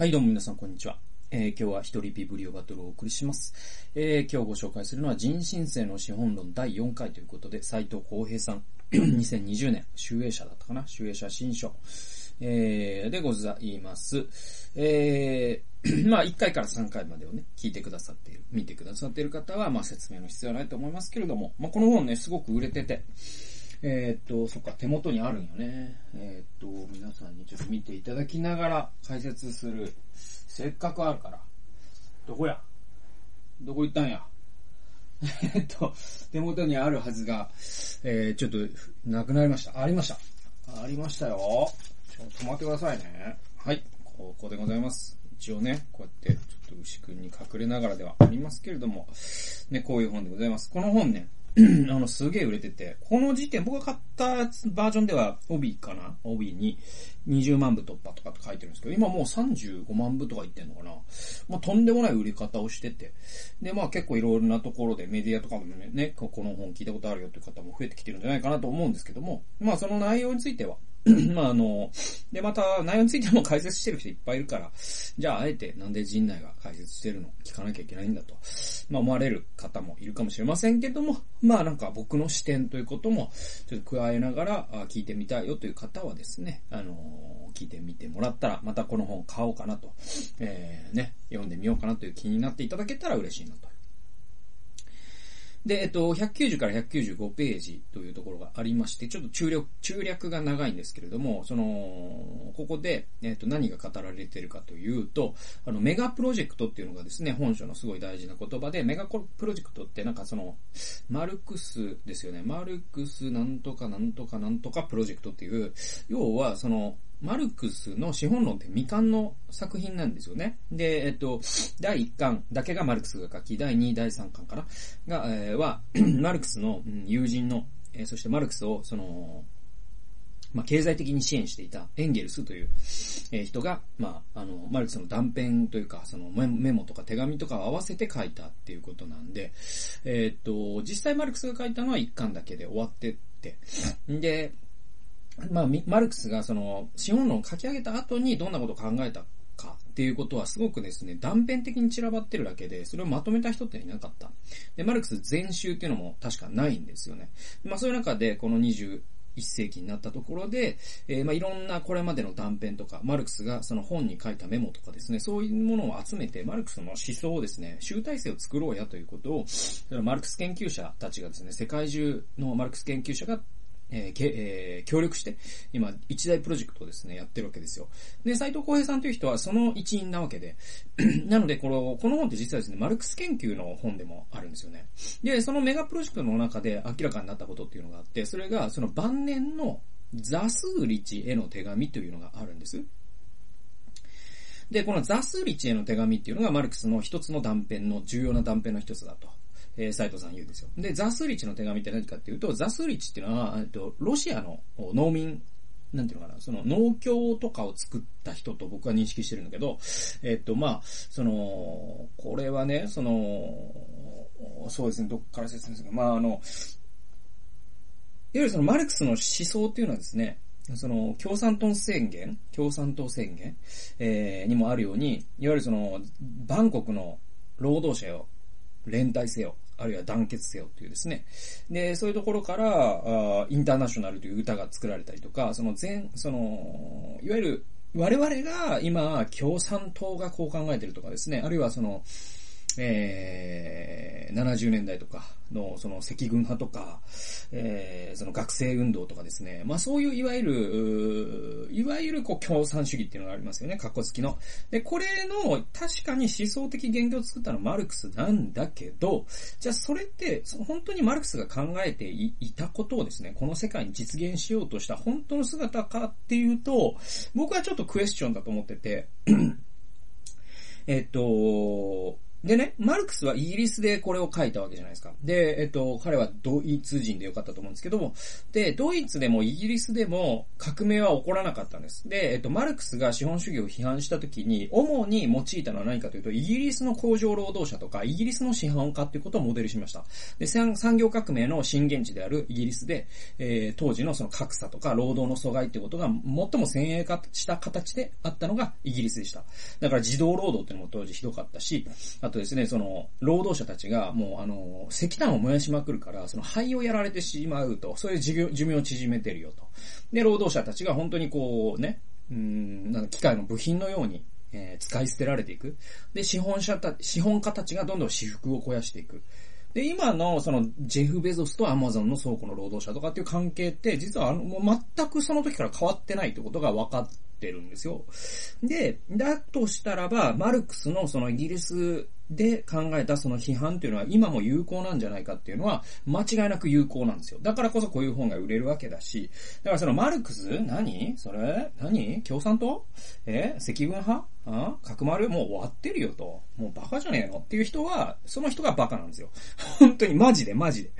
はい、どうも皆さん、こんにちは。えー、今日は一人ビブリオバトルをお送りします。えー、今日ご紹介するのは人新世の資本論第4回ということで、斉藤浩平さん、2020年、集英社だったかな？集英社新書、えー、でございます。えー、まあ、1回から3回までをね、聞いてくださっている、見てくださっている方は、まあ、説明の必要はないと思いますけれども、まあ、この本ね、すごく売れてて、えーっと、そっか、手元にあるんよね。えーっと、皆さんにちょっと見ていただきながら解説する。せっかくあるから。どこや？どこ行ったんや？えっと、手元にあるはずが、えー、ちょっと、なくなりました。ありました。ありましたよ。ちょっと待ってくださいね。はい、ここでございます。一応ね、こうやって、ちょっと牛くんに隠れながらではありますけれども、ね、こういう本でございます。この本ね、あの、すげえ売れてて、この時点、僕が買ったバージョンでは、帯かな？帯に20万部突破とかって書いてるんですけど、今もう35万部とか言ってんのかな？まあ、とんでもない売り方をしてて。で、まあ結構いろいろなところでメディアとかもね、この本聞いたことあるよっていう方も増えてきてるんじゃないかなと思うんですけども、まあその内容については、まああの、で、また内容についても解説してる人いっぱいいるから、じゃああえてなんで陣内が解説してるの？聞かなきゃいけないんだと、まあ思われる方もいるかもしれませんけども、まあなんか僕の視点ということもちょっと加えながら聞いてみたいよという方はですね、あの聞いてみてもらったら、またこの本買おうかなと、えー、ね、読んでみようかなという気になっていただけたら嬉しいなと。で、えっと、190から195ページというところがありまして、ちょっと中略、中略が長いんですけれども、その、ここで、えっと、何が語られているかというと、あの、メガプロジェクトっていうのがですね、本書のすごい大事な言葉で、メガプロジェクトってなんかその、マルクスですよね。マルクスなんとかなんとかなんとかプロジェクトっていう、要はその、マルクスの資本論って未完の作品なんですよね。で、えっと、第1巻だけがマルクスが書き、第2、第3巻からが、えー、は、マルクスの友人の、えー、そしてマルクスを、その、まあ、経済的に支援していたエンゲルスという、え、人が、まあ、あの、マルクスの断片というか、そのメモとか手紙とかを合わせて書いたっていうことなんで、えっと、実際マルクスが書いたのは1巻だけで終わってって、で、まあ、マルクスがその、資本論を書き上げた後にどんなことを考えたかっていうことはすごくですね、断片的に散らばってるだけで、それをまとめた人っていなかった。で、マルクス全集っていうのも確かないんですよね。まあそういう中で、この21世紀になったところで、えー、まあいろんなこれまでの断片とか、マルクスがその本に書いたメモとかですね、そういうものを集めて、マルクスの思想をですね、集大成を作ろうやということを、マルクス研究者たちがですね、世界中のマルクス研究者がえーけえー、協力して、今、一大プロジェクトをですね、やってるわけですよ。で、斎藤浩平さんという人はその一員なわけで、なので、この、この本って実はですね、マルクス研究の本でもあるんですよね。で、そのメガプロジェクトの中で明らかになったことっていうのがあって、それが、その晩年のザスーリチへの手紙というのがあるんです。で、このザスーリチへの手紙っていうのがマルクスの一つの断片の重要な断片の一つだと。えー、斉藤さん言うんですよ。で、ザスリチの手紙って何かっていうと、ザスリチっていうのは、えっと、ロシアの農民、なんていうのかな、その農協とかを作った人と僕は認識してるんだけど、えっと、まあ、その、これはね、その、そうですね、どっから説明するか。まあ、あの、いわゆるそのマルクスの思想っていうのはですね、その、共産党宣言共産党宣言、えー、にもあるように、いわゆるその、バンコクの労働者を連帯せよ、あるいは団結せよというですね。で、そういうところから、あインターナショナルという歌が作られたりとか、その全、その、いわゆる、我々が今、共産党がこう考えてるとかですね、あるいはその、えー、70年代とかの、その赤軍派とか、えー、その学生運動とかですね。まあそういういわゆる、いわゆるこう共産主義っていうのがありますよね。格好付きの。で、これの確かに思想的言語を作ったのはマルクスなんだけど、じゃあそれって本当にマルクスが考えていたことをですね、この世界に実現しようとした本当の姿かっていうと、僕はちょっとクエスチョンだと思ってて、えっと、でね、マルクスはイギリスでこれを書いたわけじゃないですか。で、えっと、彼はドイツ人でよかったと思うんですけども、で、ドイツでもイギリスでも革命は起こらなかったんです。で、えっと、マルクスが資本主義を批判した時に、主に用いたのは何かというと、イギリスの工場労働者とか、イギリスの資本家っていうことをモデルしました。で、産業革命の震源地であるイギリスで、えー、当時のその格差とか労働の阻害っていうことが最も先鋭化した形であったのがイギリスでした。だから自動労働っていうのも当時ひどかったし、ああとですね、その、労働者たちがもうあの、石炭を燃やしまくるから、その肺をやられてしまうと、そういう寿命を縮めてるよと。で、労働者たちが本当にこうね、うん、なんか機械の部品のように、えー、使い捨てられていく。で、資本者た、資本家たちがどんどん私服を肥やしていく。で、今の、その、ジェフ・ベゾスとアマゾンの倉庫の労働者とかっていう関係って、実はあの、もう全くその時から変わってないってことが分かってるんですよ。で、だとしたらば、マルクスのそのイギリスで考えたその批判というのは今も有効なんじゃないかっていうのは間違いなく有効なんですよ。だからこそこういう本が売れるわけだし、だからそのマルクス何それ何共産党？え？赤軍派？あ角丸？もう終わってるよと。もうバカじゃねえの？っていう人は、その人がバカなんですよ。本当にマジでマジ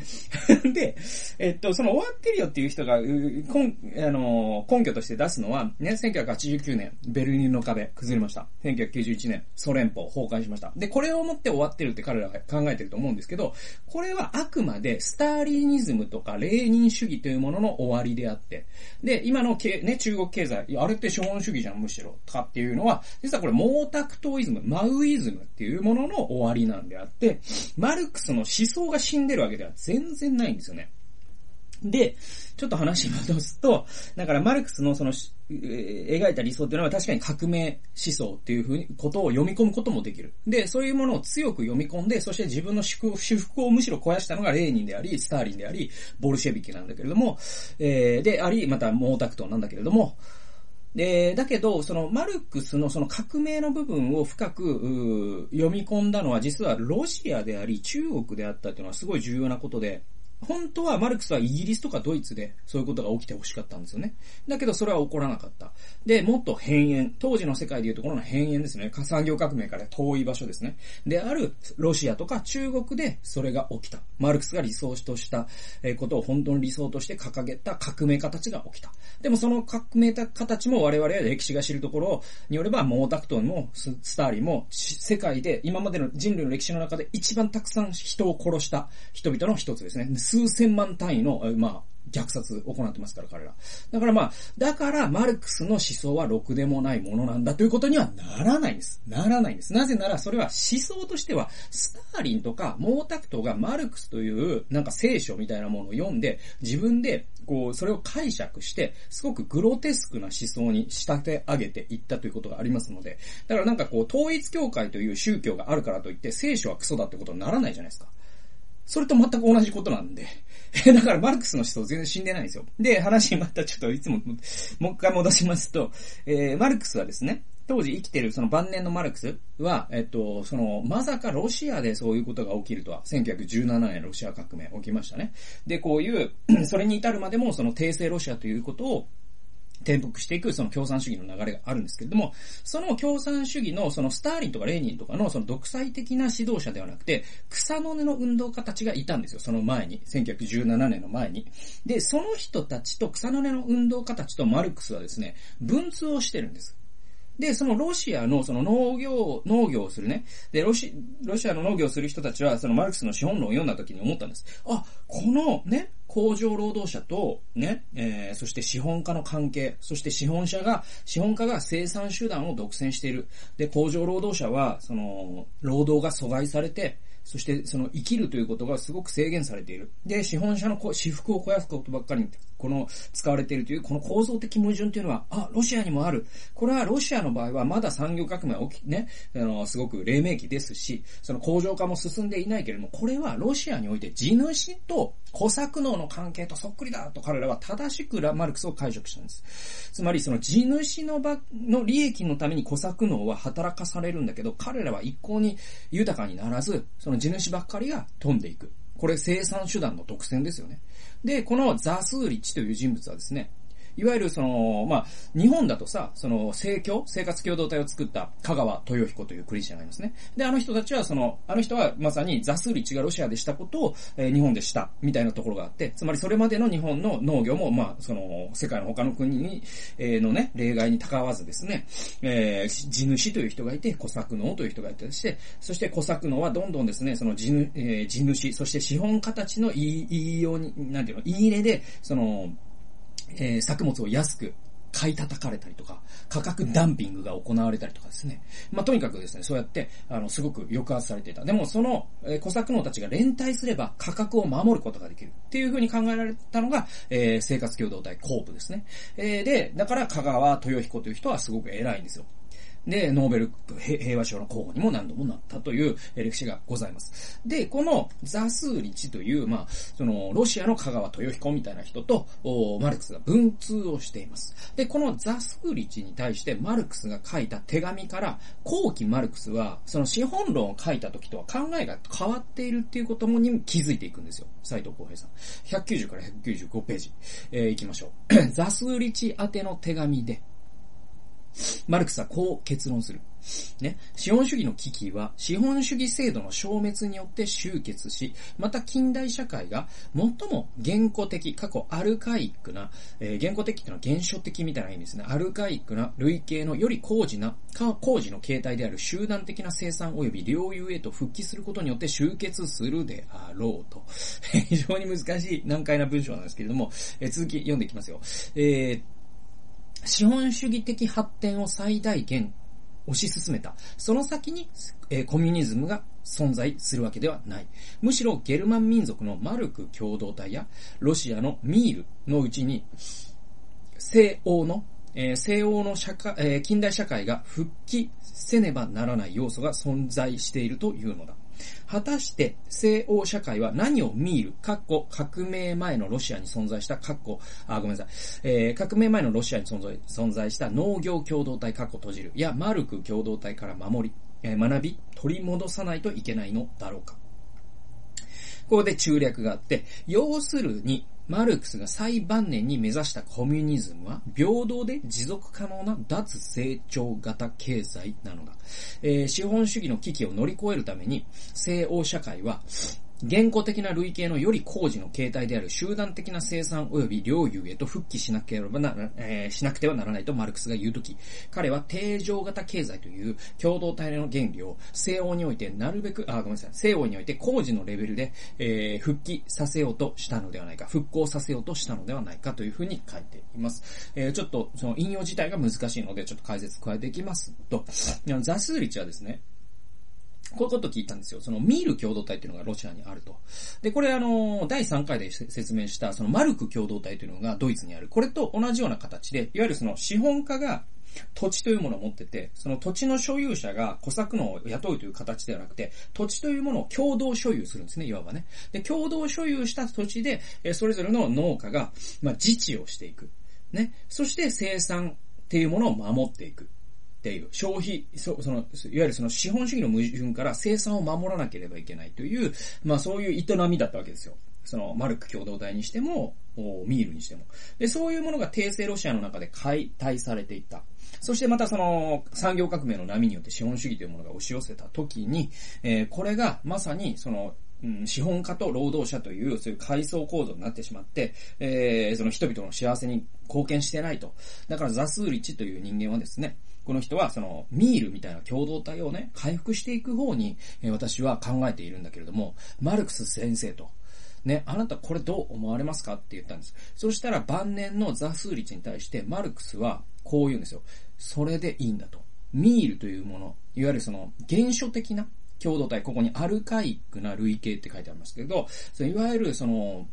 で。で、えっと、その終わってるよっていう人が、根あの根拠として出すのは、ね、1989年、ベルリンの壁崩れました。1991年、ソ連邦崩壊しました。で、これをもって終わってるって彼らは考えてると思うんですけど、これはあくまでスターリニズムとかレーニン主義というものの終わりであって、で、今のけ、ね、中国経済、あれって資本主義じゃん、むしろ、とかっていうのは、実はこれ毛沢東イズム、マウイズムっていうものの終わりなんであって、マルクスの思想が死んでるわけでは全然ないんですよね。で、ちょっと話戻すと、だからマルクスのそのえ、描いた理想っていうのは確かに革命思想っていうふうに、ことを読み込むこともできる。で、そういうものを強く読み込んで、そして自分の祝福をむしろ肥やしたのがレーニンであり、スターリンであり、ボルシェビキなんだけれども、えー、であり、また毛沢東なんだけれども、で、だけど、そのマルクスのその革命の部分を深く読み込んだのは実はロシアであり中国であったというのはすごい重要なことで、本当はマルクスはイギリスとかドイツでそういうことが起きてほしかったんですよね。だけどそれは起こらなかった。で、もっと変縁、当時の世界でいうところの変縁ですね。産業革命から遠い場所ですね。であるロシアとか中国でそれが起きた。マルクスが理想としたことを本当に理想として掲げた革命家たちが起きた。でもその革命家たちも我々は歴史が知るところによれば、毛沢東もスターリンも世界で今までの人類の歴史の中で一番たくさん人を殺した人々の一つですね。数千万単位の、まあ、虐殺を行ってますから、彼ら。だからまあ、だからマルクスの思想はろくでもないものなんだということにはならないんです。ならないんです。なぜならそれは思想としては、スターリンとか毛沢東がマルクスというなんか聖書みたいなものを読んで、自分でこう、それを解釈して、すごくグロテスクな思想に仕立て上げていったということがありますので、だからなんかこう、統一教会という宗教があるからといって、聖書はクソだってことにならないじゃないですか。それと全く同じことなんで。だからマルクスの思想全然死んでないんですよ。で、話またちょっといつも、もう一回戻しますと、えー、マルクスはですね、当時生きてるその晩年のマルクスは、えっと、その、まさかロシアでそういうことが起きるとは、1917年ロシア革命起きましたね。で、こういう、それに至るまでもその帝政ロシアということを転覆していくその共産主義の流れがあるんですけれども、その共産主義のそのスターリンとかレーニンとかのその独裁的な指導者ではなくて、草の根の運動家たちがいたんですよ、その前に。1917年の前に。で、その人たちと草の根の運動家たちとマルクスはですね、文通をしてるんです。で、そのロシアのその農業、農業をするね。で、ロシ、ロシアの農業をする人たちは、そのマルクスの資本論を読んだ時に思ったんです。あ、このね、工場労働者と、ね、えー、そして資本家の関係、そして資本者が、資本家が生産手段を独占している。で、工場労働者は、その、労働が阻害されて、そしてその生きるということがすごく制限されている。で、資本者の私服を肥やすことばっかり、この使われているというこの構造的矛盾というのは、あ、ロシアにもある。これはロシアの場合はまだ産業革命は起き、ね、あの、すごく黎明期ですし、その工場化も進んでいないけれども、これはロシアにおいて地主と小作農の関係とそっくりだと彼らは正しくラマルクスを解釈したんです。つまりその地主の場の利益のために小作農は働かされるんだけど、彼らは一向に豊かにならず、その地主ばっかりが飛んでいく。これ生産手段の特選ですよね。で、このザスーリッチという人物はですね、いわゆるその、まあ、日本だとさ、その、生協、生活共同体を作った香川豊彦というクリスチャンがいますね。で、あの人たちはその、あの人はまさにザスーリチがロシアでしたことを、えー、日本でした、みたいなところがあって、つまりそれまでの日本の農業も、まあ、その、世界の他の国に、えー、のね、例外にたかわずですね、えー、地主という人がいて、小作農という人がいてして、そして小作農はどんどんですね、その地,、えー、地主、そして資本家たちの言い、言いように、なんていうの、言い入れで、その、えー、作物を安く買い叩かれたりとか、価格ダンピングが行われたりとかですね。まあ、とにかくですね、そうやって、あの、すごく抑圧されていた。でも、その、えー、小作農たちが連帯すれば価格を守ることができる。っていうふうに考えられたのが、えー、生活共同体コープですね。えー、で、だから、香川豊彦という人はすごく偉いんですよ。で、ノーベル平和賞の候補にも何度もなったという歴史がございます。で、このザスーリチという、まあ、その、ロシアの香川豊彦みたいな人と、マルクスが文通をしています。で、このザスーリチに対してマルクスが書いた手紙から、後期マルクスは、その資本論を書いた時とは考えが変わっているっていうこともに気づいていくんですよ。斎藤浩平さん。190から195ページ、えー、行きましょう。ザスーリチ宛ての手紙で、マルクスはこう結論する。ね。資本主義の危機は、資本主義制度の消滅によって終結し、また近代社会が最も原古的、過去アルカイックな、えー、原古的っていうのは原初的みたいな意味ですね。アルカイックな類型のより工事な、工事の形態である集団的な生産及び領有へと復帰することによって終結するであろうと。非常に難しい難解な文章なんですけれども、えー、続き読んでいきますよ。えー資本主義的発展を最大限推し進めた。その先に、え、コミュニズムが存在するわけではない。むしろゲルマン民族のマルク共同体やロシアのミールのうちに、西欧の、えー、西欧の社会、えー、近代社会が復帰せねばならない要素が存在しているというのだ。果たして西欧社会は何を見る、かっこ革命前のロシアに存在した、かっこ、あ、ごめんなさい、えー、革命前のロシアに存在存在した農業共同体、かっこ閉じる、やマルク共同体から守り、えー、学び、取り戻さないといけないのだろうか。ここで中略があって、要するに、マルクスが最晩年に目指したコミュニズムは、平等で持続可能な脱成長型経済なのだ。えー、資本主義の危機を乗り越えるために、西欧社会は、現行的な類型のより工事の形態である集団的な生産及び領有へと復帰しなければな、えー、しなくてはならないとマルクスが言うとき、彼は定常型経済という共同体の原理を西欧においてなるべく、あ、ごめんなさい、西欧において工事のレベルで、えー、復帰させようとしたのではないか、復興させようとしたのではないかというふうに書いています。えー、ちょっとその引用自体が難しいので、ちょっと解説加えていきますと、ザスリチはですね、こういうこと聞いたんですよ。そのミール共同体っていうのがロシアにあると。で、これあの、第3回で説明した、そのマルク共同体というのがドイツにある。これと同じような形で、いわゆるその資本家が土地というものを持ってて、その土地の所有者が小作農を雇うという形ではなくて、土地というものを共同所有するんですね、いわばね。で、共同所有した土地で、それぞれの農家が、まあ、自治をしていく。ね。そして生産っていうものを守っていく。っていう、消費、そその、いわゆるその資本主義の矛盾から生産を守らなければいけないという、まあそういう営みだったわけですよ。その、マルク共同体にしても、ミールにしても。で、そういうものが帝政ロシアの中で解体されていった。そしてまたその、産業革命の波によって資本主義というものが押し寄せた時に、えー、これがまさにその、うん、資本家と労働者という、そういう階層構造になってしまって、えー、その人々の幸せに貢献してないと。だからザスーリチという人間はですね、この人はそのミールみたいな共同体をね、回復していく方に、え私は考えているんだけれども、マルクス先生と、ね、あなたこれどう思われますかって言ったんです。そしたら晩年のザ・スーリチに対してマルクスはこう言うんですよ。それでいいんだと。ミールというもの、いわゆるその原初的な共同体、ここにアルカイックな類型って書いてありますけど、そのいわゆるその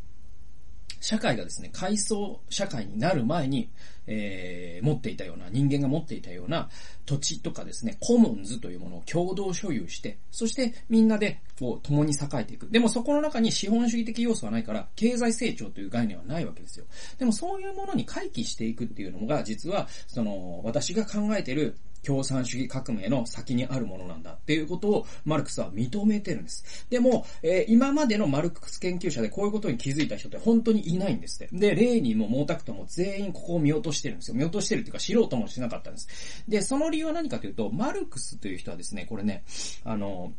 社会がですね、階層社会になる前に、えー、持っていたような、人間が持っていたような土地とかですね、コモンズというものを共同所有して、そしてみんなでこう共に栄えていく。でもそこの中に資本主義的要素はないから、経済成長という概念はないわけですよ。でもそういうものに回帰していくっていうのが、実は、その、私が考えている共産主義革命の先にあるものなんだっていうことをマルクスは認めてるんです。でも、えー、今までのマルクス研究者でこういうことに気づいた人って本当にいないんですって。で、レーニンも毛沢東も全員ここを見落としてるんですよ。見落としてるっていうか知ろうともしなかったんです。で、その理由は何かというと、マルクスという人はですね、これね、あの、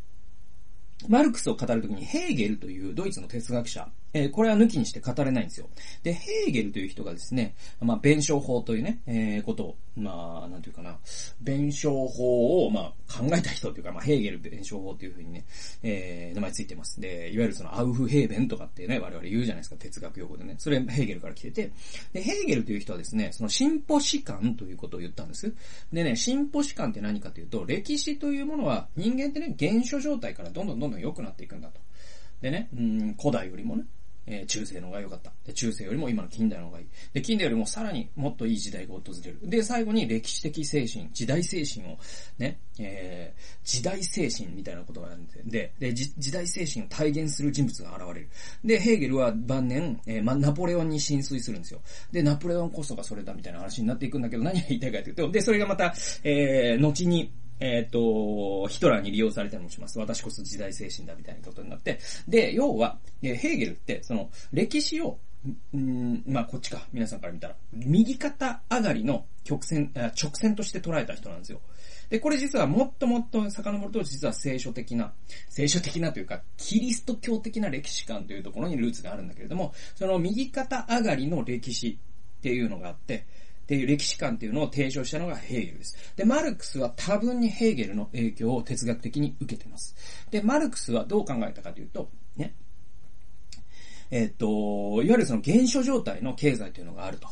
マルクスを語るときにヘーゲルというドイツの哲学者、えー、これは抜きにして語れないんですよ。で、ヘーゲルという人がですね、まあ、弁証法というね、えー、ことを、まあ、なんていうかな、弁証法を、まあ、考えた人というか、まあ、ヘーゲル弁証法というふうにね、えー、名前ついてます。で、いわゆるそのアウフヘーベンとかってね、我々言うじゃないですか、哲学用語でね。それ、ヘーゲルから来てて、で、ヘーゲルという人はですね、その進歩史観ということを言ったんです。でね、進歩史観って何かというと、歴史というものは人間ってね、現象状態からどんどんどんどん良くなっていくんだと。でね、うん、古代よりもね、えー、中世の方が良かった。で、中世よりも今の近代の方がいい。で、近代よりもさらにもっといい時代が訪れる。で、最後に歴史的精神、時代精神を、ね、えー、時代精神みたいなことがあるんで、で、で時代精神を体現する人物が現れる。で、ヘーゲルは晩年、えー、ま、ナポレオンに浸水するんですよ。で、ナポレオンこそがそれだみたいな話になっていくんだけど、何が言いたいかというと、で、それがまた、えー、後に、えっ、ー、と、ヒトラーに利用されたりもします。私こそ時代精神だみたいなことになって。で、要は、ヘーゲルって、その、歴史を、んまあ、こっちか。皆さんから見たら。右肩上がりの曲線、直線として捉えた人なんですよ。で、これ実はもっともっと遡ると実は聖書的な、聖書的なというか、キリスト教的な歴史観というところにルーツがあるんだけれども、その右肩上がりの歴史っていうのがあって、っていう歴史観っていうのを提唱したのがヘーゲルです。で、マルクスは多分にヘーゲルの影響を哲学的に受けてます。で、マルクスはどう考えたかというと、ね、えっ、と、いわゆるその原初状態の経済というのがあると。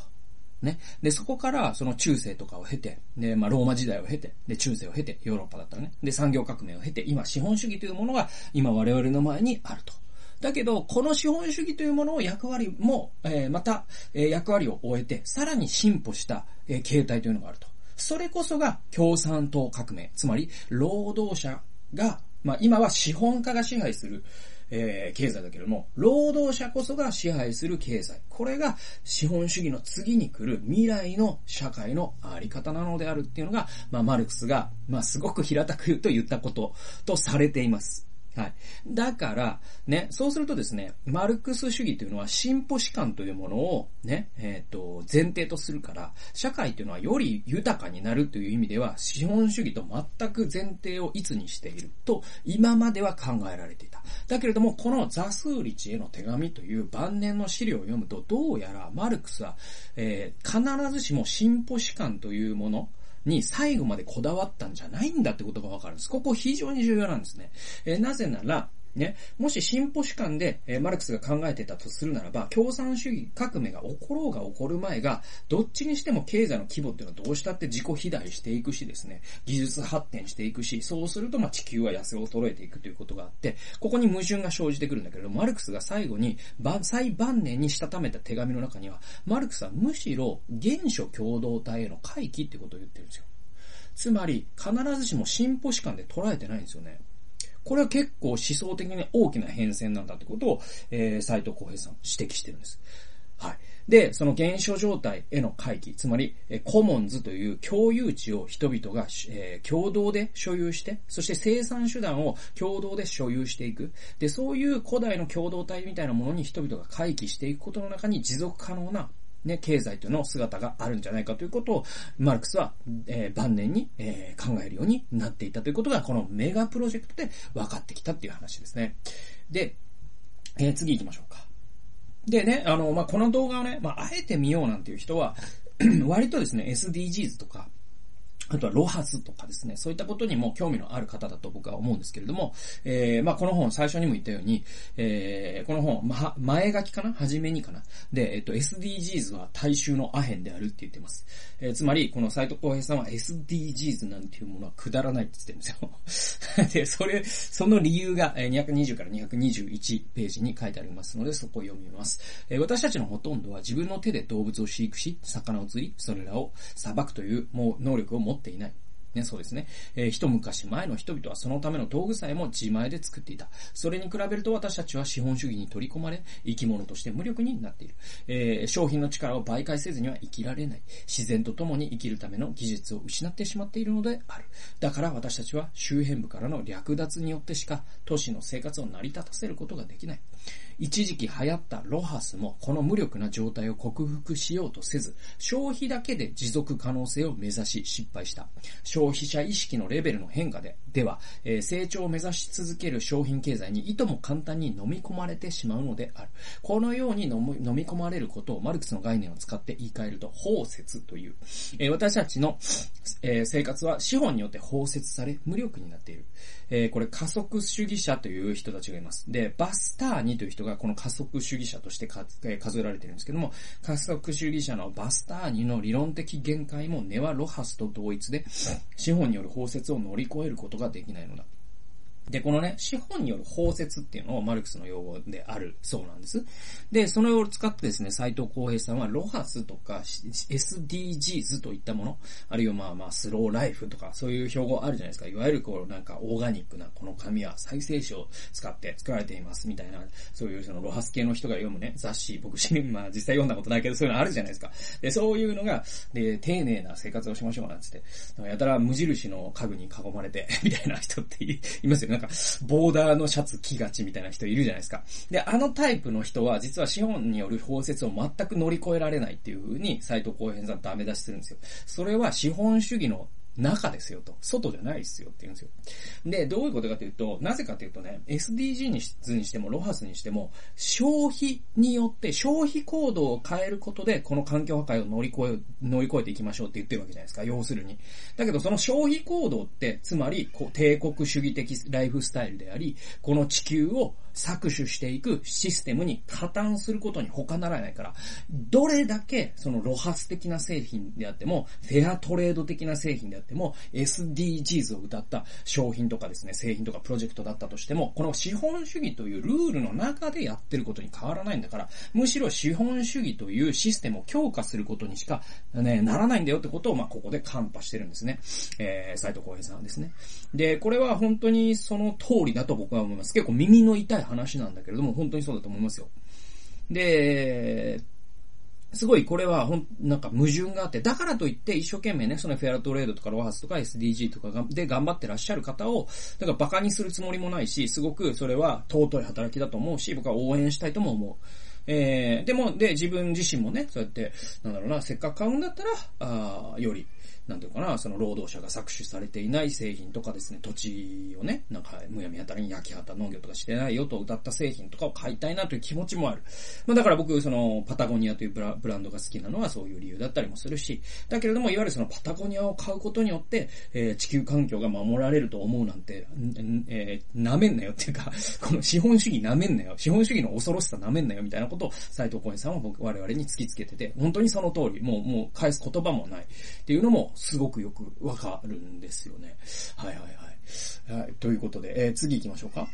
ね。で、そこから、その中世とかを経て、で、まあ、ローマ時代を経て、で、中世を経て、ヨーロッパだったらね。で、産業革命を経て、今、資本主義というものが、今我々の前にあると。だけど、この資本主義というものを役割も、えー、また、えー、役割を終えて、さらに進歩した、えー、形態というのがあると。それこそが共産党革命。つまり、労働者が、まあ、今は資本家が支配する、えー、経済だけれども、労働者こそが支配する経済。これが資本主義の次に来る未来の社会のあり方なのであるっていうのが、まあ、マルクスが、まあ、すごく平たく言うと言ったこととされています。はい。だから、ね、そうするとですね、マルクス主義というのは進歩史観というものをね、えっ、ー、と、前提とするから、社会というのはより豊かになるという意味では、資本主義と全く前提をいつにしていると、今までは考えられていた。だけれども、このザスーリチへの手紙という晩年の資料を読むと、どうやらマルクスは、えー、必ずしも進歩史観というもの、に最後までこだわったんじゃないんだってことがわかるんです。ここ非常に重要なんですね。えー、なぜなら、ね、もし進歩主観で、えー、マルクスが考えてたとするならば、共産主義革命が起ころうが起こる前が、どっちにしても経済の規模っていうのはどうしたって自己肥大していくしですね、技術発展していくし、そうするとま地球は痩せ衰えていくということがあって、ここに矛盾が生じてくるんだけれど、マルクスが最後に、ば最晩年にしたためた手紙の中には、マルクスはむしろ原初共同体への回帰ってことを言ってるんですよ。つまり、必ずしも進歩史観で捉えてないんですよね。これは結構思想的に大きな変遷なんだってことを、えー、斉藤浩平さん指摘してるんです。はい。で、その現象状態への回帰、つまり、えコモンズという共有地を人々が、えー、共同で所有して、そして生産手段を共同で所有していく。で、そういう古代の共同体みたいなものに人々が回帰していくことの中に持続可能なね、経済というの姿があるんじゃないかということを、マルクスは、えー、晩年に、えー、考えるようになっていたということが、このメガプロジェクトで分かってきたっていう話ですね。で、えー、次行きましょうか。でね、あの、まあ、この動画をね、まあ、あえて見ようなんていう人は、割とですね、SDGs とか、あとはロハスとかですね、そういったことにも興味のある方だと僕は思うんですけれども、えー、まあこの本、最初にも言ったように、えー、この本、ま、前書きかな？初めにかな？で、えっと、SDGs は大衆のアヘンであるって言ってます。えー、つまり、この斎藤浩平さんは SDGs なんていうものはくだらないって言ってるんですよ。で、それ、その理由が220から221ページに書いてありますので、そこを読みます。えー、私たちのほとんどは自分の手で動物を飼育し、魚を釣り、それらを裁くというもう能力を持っていない。ね、そうですね。えー、一昔前の人々はそのための道具さえも自前で作っていた。それに比べると私たちは資本主義に取り込まれ、生き物として無力になっている。えー、商品の力を媒介せずには生きられない。自然と共に生きるための技術を失ってしまっているのである。だから私たちは周辺部からの略奪によってしか都市の生活を成り立たせることができない。一時期流行ったロハスもこの無力な状態を克服しようとせず、消費だけで持続可能性を目指し失敗した。消費者意識のレベルの変化で、では、えー、成長を目指し続ける商品経済にいとも簡単に飲み込まれてしまうのである。このように飲み込まれることをマルクスの概念を使って言い換えると、包摂という。えー、私たちの、えー、生活は資本によって包摂され、無力になっている。えこれ加速主義者という人たちがいます。で、バスターニという人がこの加速主義者として数えられているんですけども、加速主義者のバスターニの理論的限界もネワ・ロハスと同一で、資本による包摂を乗り越えることができないのだ。で、このね、資本による包摂っていうのをマルクスの用語であるそうなんです。で、それを使ってですね、斎藤浩平さんはロハスとか SDGs といったもの、あるいはまあまあスローライフとかそういう標語あるじゃないですか。いわゆるこうなんかオーガニックなこの紙は再生紙を使って作られていますみたいな、そういうそのロハス系の人が読むね、雑誌、僕自身 まあ実際読んだことないけどそういうのあるじゃないですか。で、そういうのが、で、丁寧な生活をしましょうなんつって、やたら無印の家具に囲まれて みたいな人っていますよね。なんか、ボーダーのシャツ着がちみたいな人いるじゃないですか。で、あのタイプの人は、実は資本による包摂を全く乗り越えられないっていう風に、斎藤浩平さんダメ出しするんですよ。それは資本主義の中ですよと。外じゃないですよって言うんですよ。で、どういうことかというと、なぜかというとね、SDG にしても、ロハスにしても、消費によって、消費行動を変えることで、この環境破壊を乗り越え、乗り越えていきましょうって言ってるわけじゃないですか。要するに。だけど、その消費行動って、つまり、こう、帝国主義的ライフスタイルであり、この地球を搾取していくシステムに加担することに他ならないから、どれだけその露発的な製品であっても、フェアトレード的な製品であっても、SDGs を歌った商品とかですね、製品とかプロジェクトだったとしても、この資本主義というルールの中でやってることに変わらないんだから、むしろ資本主義というシステムを強化することにしか、ね、ならないんだよってことを、まあ、ここでカンパしてるんですね。えー、斉藤浩平さんですね。で、これは本当にその通りだと僕は思います。結構耳の痛い話なんだけれども、本当にそうだと思いますよ。で、すごいこれはほん、なんか矛盾があって、だからといって一生懸命ね、そのフェアトレードとかロハスとか SDG とかがで頑張ってらっしゃる方を、だから馬鹿にするつもりもないし、すごくそれは尊い働きだと思うし、僕は応援したいとも思う。えー、でも、で、自分自身もね、そうやって、なんだろうな、せっかく買うんだったら、あより、なんていうかな、その労働者が搾取されていない製品とかですね、土地をね、なんか、むやみやたらに焼き畑農業とかしてないよと歌った製品とかを買いたいなという気持ちもある。まあだから僕、その、パタゴニアというブラブランドが好きなのはそういう理由だったりもするし、だけれども、いわゆるそのパタゴニアを買うことによって、えー、地球環境が守られると思うなんて、えー、舐めんなよっていうか、この資本主義舐めんなよ。資本主義の恐ろしさ舐めんなよみたいなことを斉藤浩平さんは僕、我々に突きつけてて、本当にその通り、もう、もう返す言葉もないっていうのもすごくよくわかるんですよね。はいはいはい。はい、ということで、えー、次行きましょうか。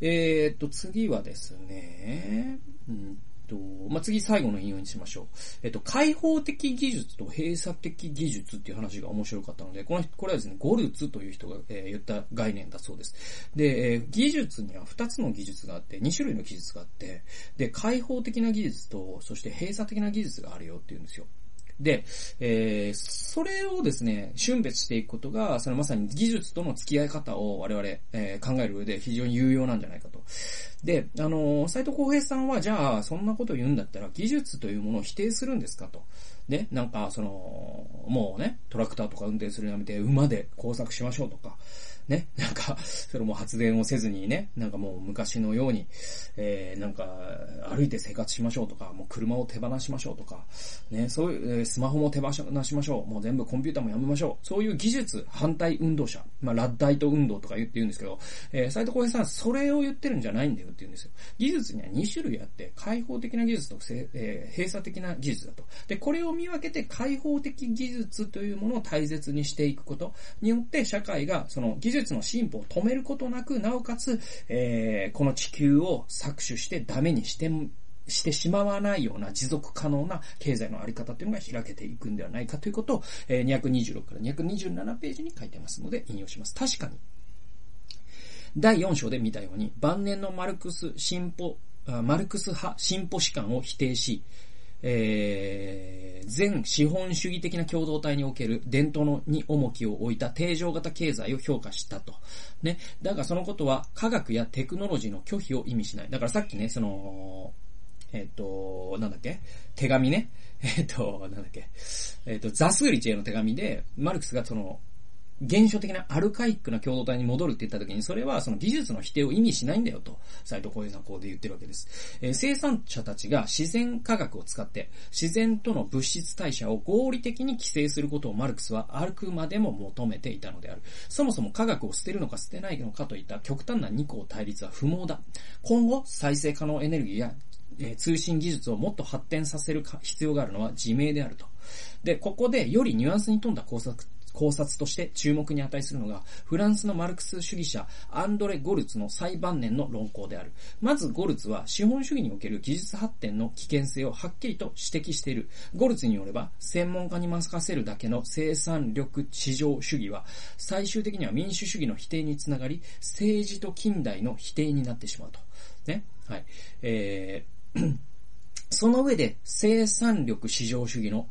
えー、っと、次はですね、うんと、まあ、次最後の引用にしましょう。えっと、開放的技術と閉鎖的技術っていう話が面白かったので、この、これはですね、ゴルツという人が、えー、言った概念だそうです。で、えー、技術には2つの技術があって、2種類の技術があって、で、開放的な技術と、そして閉鎖的な技術があるよっていうんですよ。で、えー、それをですね、瞬別していくことが、そのまさに技術との付き合い方を我々、えー、考える上で非常に有用なんじゃないかと。で、あの、斎藤浩平さんは、じゃあ、そんなこと言うんだったら、技術というものを否定するんですかと。ね、なんか、その、もうね、トラクターとか運転するのやめて、馬で工作しましょうとか、ね、なんか、それも発電をせずにね、なんかもう昔のように、えー、なんか、歩いて生活しましょうとか、もう車を手放しましょうとか、ね、そういう、スマホも手放しましょう、もう全部コンピューターもやめましょう。そういう技術反対運動者、まあ、ラッダイト運動とか言って言うんですけど、えー、斉藤浩平さん、それを言ってるんじゃないんだよって言うんですよ。技術には2種類あって、開放的な技術と、えー、閉鎖的な技術だと。で、これを見分けて開放的技術というものを大切にしていくことによって、社会がその技術術の進歩を止めることなく、なおかつ、えー、この地球を搾取してダメにしてしてしまわないような持続可能な経済のあり方というのが開けていくんではないかということを、え、226から227ページに書いてますので引用します。確かに。第4章で見たように、晩年のマルクス進歩、マルクス派進歩史観を否定し、えー、全資本主義的な共同体における伝統のに重きを置いた定常型経済を評価したと。ね。だがそのことは科学やテクノロジーの拒否を意味しない。だからさっきね、その、えっ、ー、と、なんだっけ？手紙ね。えっ、ー、と、なんだっけ？えっ、ー、と、ザスーリチェの手紙で、マルクスがその、現象的なアルカイックな共同体に戻るって言った時に、それはその技術の否定を意味しないんだよと、斎藤浩平さんこうで言ってるわけです。えー、生産者たちが自然科学を使って、自然との物質代謝を合理的に規制することをマルクスはあくまでも求めていたのである。そもそも科学を捨てるのか捨てないのかといった極端な二項対立は不毛だ。今後、再生可能エネルギーやえ通信技術をもっと発展させる必要があるのは自明であると。で、ここでよりニュアンスに富んだ考察考察として注目に値するのが、フランスのマルクス主義者、アンドレ・ゴルツの最晩年の論考である。まずゴルツは、資本主義における技術発展の危険性をはっきりと指摘している。ゴルツによれば、専門家に任せるだけの生産力市場主義は、最終的には民主主義の否定につながり、政治と近代の否定になってしまうと。ね。はい。えー その上で生産力市場主義の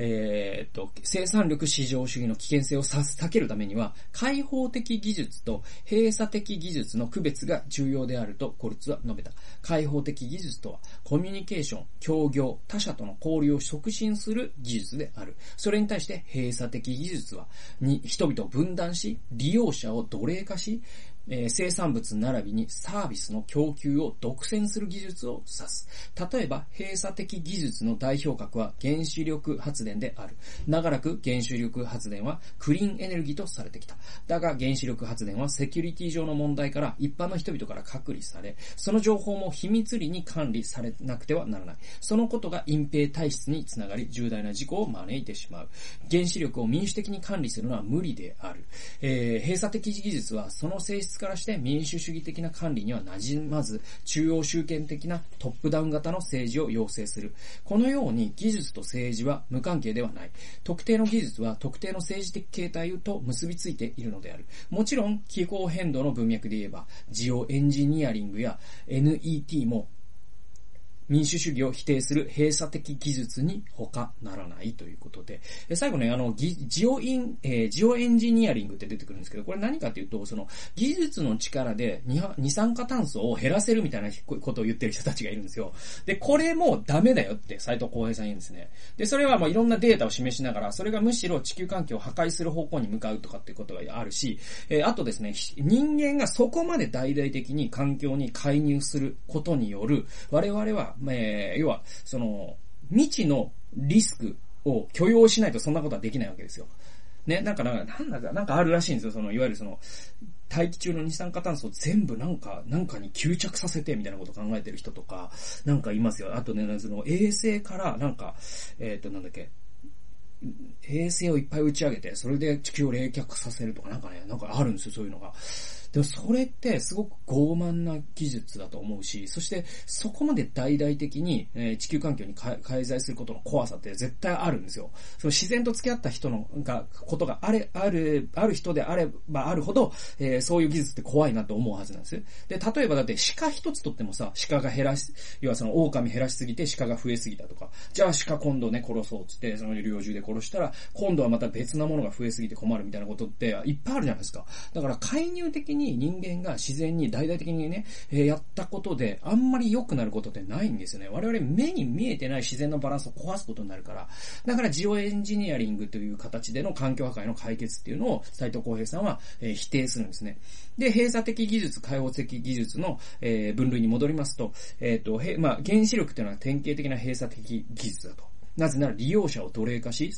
えー、っと、生産力市場主義の危険性を避けるためには、開放的技術と閉鎖的技術の区別が重要であるとコルツは述べた。開放的技術とは、コミュニケーション、協業、他者との交流を促進する技術である。それに対して閉鎖的技術は、に人々を分断し、利用者を奴隷化し、えー、生産物並びにサービスの供給を独占する技術を指す。例えば、閉鎖的技術の代表格は原子力発電である。長らく原子力発電はクリーンエネルギーとされてきた。だが原子力発電はセキュリティ上の問題から一般の人々から隔離され、その情報も秘密裏に管理されなくてはならない。そのことが隠蔽体質につながり、重大な事故を招いてしまう。原子力を民主的に管理するのは無理である。えー、閉鎖的技術はその性質からして民主主義的な管理には馴染まず、中央集権的なトップダウン型の政治を要請する。このように技術と政治は無関係ではない。特定の技術は特定の政治的形態と結びついているのである。もちろん、気候変動の文脈で言えば、ジオエンジニアリングや NET も民主主義を否定する閉鎖的技術に他ならないということで、で最後ね、あの、ジオイン、えー、ジオエンジニアリングって出てくるんですけど、これ何かというと、その、技術の力で二酸化炭素を減らせるみたいなことを言ってる人たちがいるんですよ。で、これもダメだよって斎藤浩平さん言うんですね。で、それはまあいろんなデータを示しながら、それがむしろ地球環境を破壊する方向に向かうとかっていうことがあるし、えー、あとですね、人間がそこまで大々的に環境に介入することによる、我々はえー、要は、その、未知のリスクを許容しないとそんなことはできないわけですよ。ね、なんか、なんか、なんだなんかあるらしいんですよ。その、いわゆるその、大気中の二酸化炭素を全部なんか、なんかに吸着させてみたいなことを考えてる人とか、なんかいますよ。あとね、その衛星からなんか、えっ、と、なんだっけ、衛星をいっぱい打ち上げて、それで地球を冷却させるとかなんかね、なんかあるんですよ、そういうのが。でもそれってすごく傲慢な技術だと思うし、そしてそこまで大々的に、え、地球環境に介在することの怖さって絶対あるんですよ。その自然と付き合った人のが、ことがあれ、ある、ある人であればあるほど、えー、そういう技術って怖いなと思うはずなんです。で、例えばだって鹿一つとってもさ、鹿が減らし、要はその狼減らしすぎて鹿が増えすぎたとか、じゃあ鹿今度ね殺そうつって、その猟銃で殺したら、今度はまた別なものが増えすぎて困るみたいなことっていっぱいあるじゃないですか。だから介入的にに人間が自然に大々的にね、え、やったことで、あんまり良くなることってないんですよね。我々目に見えてない自然のバランスを壊すことになるから。だからジオエンジニアリングという形での環境破壊の解決っていうのを斉藤浩平さんは、え、否定するんですね。で、閉鎖的技術、開放的技術の、え、分類に戻りますと、えっ、ー、と、へ、まあ、原子力っていうのは典型的な閉鎖的技術だと。なぜなら利用者を奴隷化し、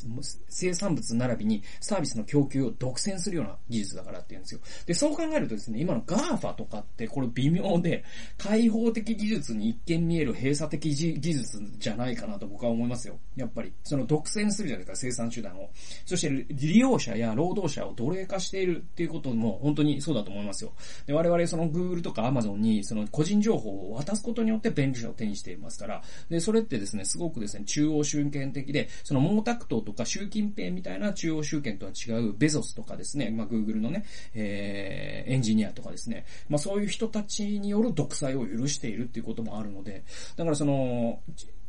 生産物並びにサービスの供給を独占するような技術だからって言うんですよ。で、そう考えるとですね、今の GAFA とかってこれ微妙で、開放的技術に一見見える閉鎖的技術じゃないかなと僕は思いますよ。やっぱり。その独占するじゃないですか、生産手段を。そして利用者や労働者を奴隷化しているっていうことも本当にそうだと思いますよ。で、我々その Google とか Amazon にその個人情報を渡すことによって便利さを手にしていますから、で、それってですね、すごくですね、中央集権的で、その毛沢東とか習近平みたいな中央集権とは違うベゾスとかですね、まあ Google のね、えー、エンジニアとかですね、まあそういう人たちによる独裁を許しているっていうこともあるので、だからその、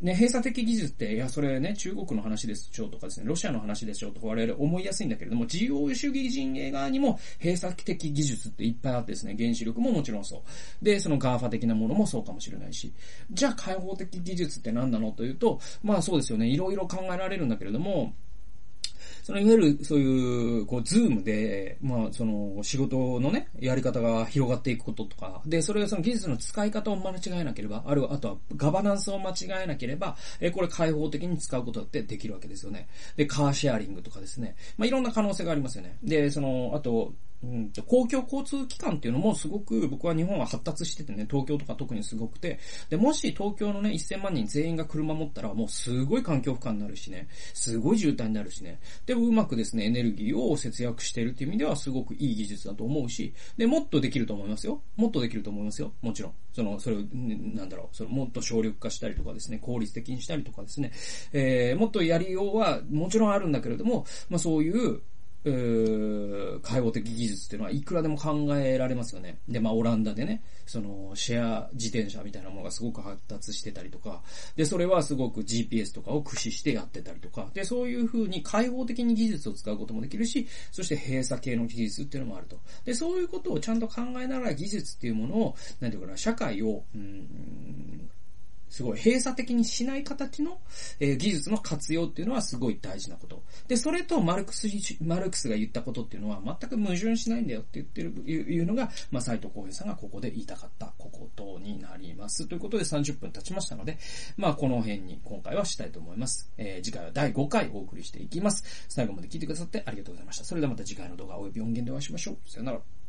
ね、閉鎖的技術って、いや、それね、中国の話でしょうとかですね、ロシアの話でしょうとか我々思いやすいんだけれども、自由主義陣営側にも閉鎖的技術っていっぱいあってですね、原子力ももちろんそう。で、その GAFA 的なものもそうかもしれないし、じゃあ開放的技術って何なのというと、まあそうですよね、いろいろ考えられるんだけれども、そのいわゆるそういう、こう、 Zoom で、まあ、その、仕事のね、やり方が広がっていくこととか、で、それをその技術の使い方を間違えなければ、あるいは、あとはガバナンスを間違えなければ、えこれ開放的に使うことだってできるわけですよね。で、カーシェアリングとかですね。まあ、いろんな可能性がありますよね。で、その、あと、うん、公共交通機関っていうのもすごく僕は日本は発達しててね、東京とか特にすごくて、で、もし東京のね、1000万人全員が車持ったらもうすごい環境負荷になるしね、すごい渋滞になるしね、でもうまくですね、エネルギーを節約してるっていう意味ではすごくいい技術だと思うし、で、もっとできると思いますよ。もっとできると思いますよ。もちろん。その、それを、なんだろう、そのもっと省力化したりとかですね、効率的にしたりとかですね、えー、もっとやりようはもちろんあるんだけれども、まあそういう、開放的技術っていうのはいくらでも考えられますよね。で、まあ、オランダでね、その、シェア自転車みたいなものがすごく発達してたりとか、で、それはすごく GPS とかを駆使してやってたりとか、で、そういう風に開放的に技術を使うこともできるし、そして閉鎖系の技術っていうのもあると。で、そういうことをちゃんと考えながら技術っていうものを、なんていうかな、社会を、うん、すごい閉鎖的にしない形の、え、技術の活用っていうのはすごい大事なこと。で、それとマルクス、マルクスが言ったことっていうのは全く矛盾しないんだよって言ってる、いうのが、まあ、斎藤浩平さんがここで言いたかったことになります。ということで30分経ちましたので、まあ、この辺に今回はしたいと思います。えー、次回は第5回お送りしていきます。最後まで聞いてくださってありがとうございました。それではまた次回の動画及び音源でお会いしましょう。さよなら。